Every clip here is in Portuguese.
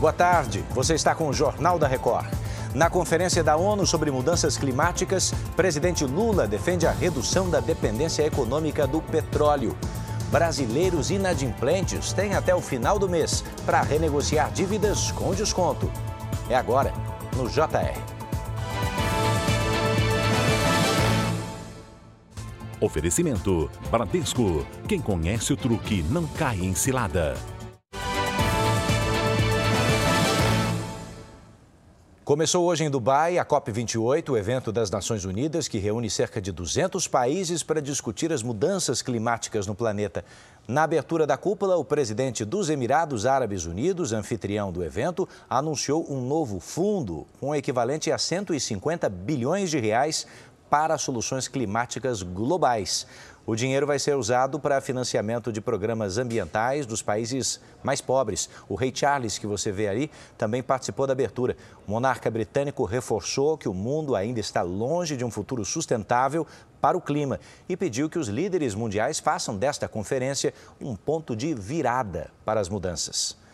Boa tarde, você está com o Jornal da Record. Na conferência da ONU sobre mudanças climáticas, presidente Lula defende a redução da dependência econômica do petróleo. Brasileiros inadimplentes têm até o final do mês para renegociar dívidas com desconto. É agora, no JR. Oferecimento: Bradesco. Quem conhece o truque não cai em cilada. Começou hoje em Dubai a COP28, o evento das Nações Unidas que reúne cerca de 200 países para discutir as mudanças climáticas no planeta. Na abertura da cúpula, o presidente dos Emirados Árabes Unidos, anfitrião do evento, anunciou um novo fundo com equivalente a 150 bilhões de reais para soluções climáticas globais. O dinheiro vai ser usado para financiamento de programas ambientais dos países mais pobres. O rei Charles, que você vê ali, também participou da abertura. O monarca britânico reforçou que o mundo ainda está longe de um futuro sustentável para o clima e pediu que os líderes mundiais façam desta conferência um ponto de virada para as mudanças.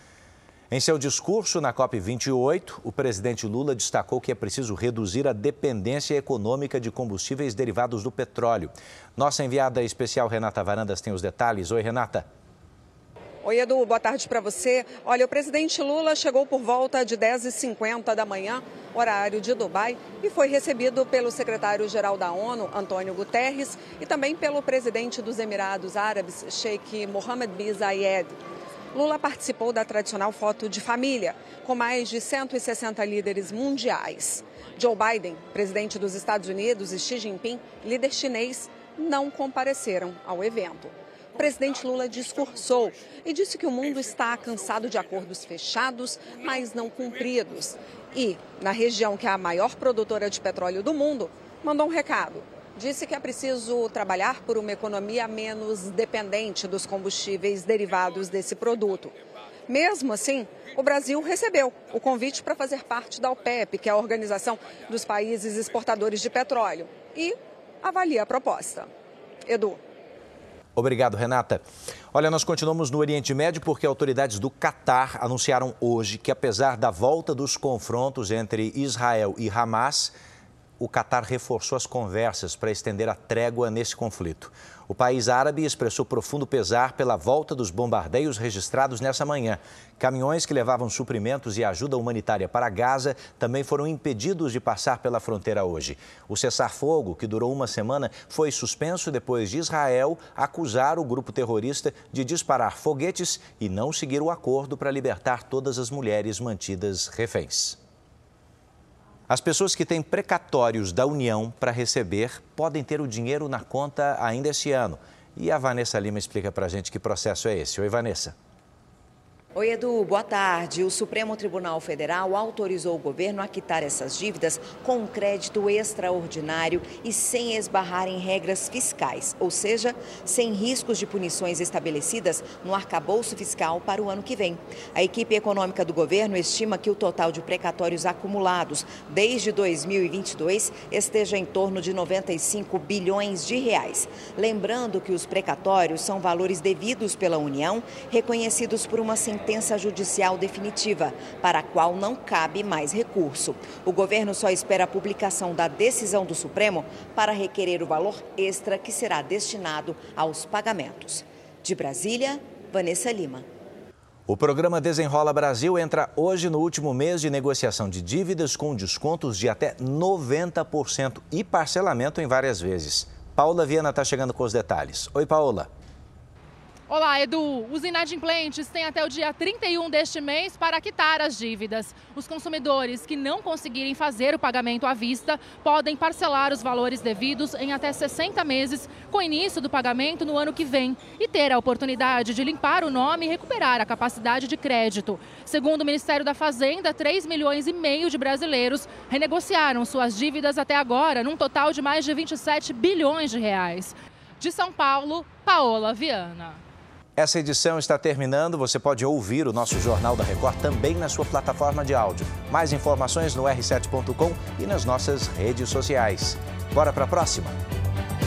Em seu discurso na COP28, o presidente Lula destacou que é preciso reduzir a dependência econômica de combustíveis derivados do petróleo. Nossa enviada especial Renata Varandas tem os detalhes. Oi, Renata. Oi, Edu, boa tarde para você. Olha, o presidente Lula chegou por volta de 10h50 da manhã, horário de Dubai, e foi recebido pelo secretário-geral da ONU, Antônio Guterres, e também pelo presidente dos Emirados Árabes, Sheikh Mohammed bin Zayed. Lula participou da tradicional foto de família, com mais de 160 líderes mundiais. Joe Biden, presidente dos Estados Unidos, e Xi Jinping, líder chinês, não compareceram ao evento. O presidente Lula discursou e disse que o mundo está cansado de acordos fechados, mas não cumpridos. E, na região que é a maior produtora de petróleo do mundo, mandou um recado disse que é preciso trabalhar por uma economia menos dependente dos combustíveis derivados desse produto. Mesmo assim, o Brasil recebeu o convite para fazer parte da OPEP, que é a Organização dos Países Exportadores de Petróleo, e avalia a proposta. Edu. Obrigado, Renata. Olha, nós continuamos no Oriente Médio porque autoridades do Catar anunciaram hoje que, apesar da volta dos confrontos entre Israel e Hamas, o Catar reforçou as conversas para estender a trégua nesse conflito. O país árabe expressou profundo pesar pela volta dos bombardeios registrados nessa manhã. Caminhões que levavam suprimentos e ajuda humanitária para Gaza também foram impedidos de passar pela fronteira hoje. O cessar-fogo, que durou uma semana, foi suspenso depois de Israel acusar o grupo terrorista de disparar foguetes e não seguir o acordo para libertar todas as mulheres mantidas reféns. As pessoas que têm precatórios da União para receber podem ter o dinheiro na conta ainda esse ano. E a Vanessa Lima explica para a gente que processo é esse. Oi, Vanessa. Oi, Edu, boa tarde. O Supremo Tribunal Federal autorizou o governo a quitar essas dívidas com um crédito extraordinário e sem esbarrar em regras fiscais, ou seja, sem riscos de punições estabelecidas no arcabouço fiscal para o ano que vem. A equipe econômica do governo estima que o total de precatórios acumulados desde 2022 esteja em torno de 95 bilhões de reais. Lembrando que os precatórios são valores devidos pela União, reconhecidos por uma sentença sentença judicial definitiva, para a qual não cabe mais recurso. O governo só espera a publicação da decisão do Supremo para requerer o valor extra que será destinado aos pagamentos. De Brasília, Vanessa Lima. O programa Desenrola Brasil entra hoje no último mês de negociação de dívidas com descontos de até 90% e parcelamento em várias vezes. Paula Viana está chegando com os detalhes. Oi, Paula. Olá, Edu. Os inadimplentes têm até o dia 31 deste mês para quitar as dívidas. Os consumidores que não conseguirem fazer o pagamento à vista podem parcelar os valores devidos em até 60 meses, com início do pagamento no ano que vem, e ter a oportunidade de limpar o nome e recuperar a capacidade de crédito. Segundo o Ministério da Fazenda, 3 milhões e meio de brasileiros renegociaram suas dívidas até agora, num total de mais de 27 bilhões de reais. De São Paulo, Paola Viana. Essa edição está terminando. Você pode ouvir o nosso Jornal da Record também na sua plataforma de áudio. Mais informações no r7.com e nas nossas redes sociais. Bora para a próxima?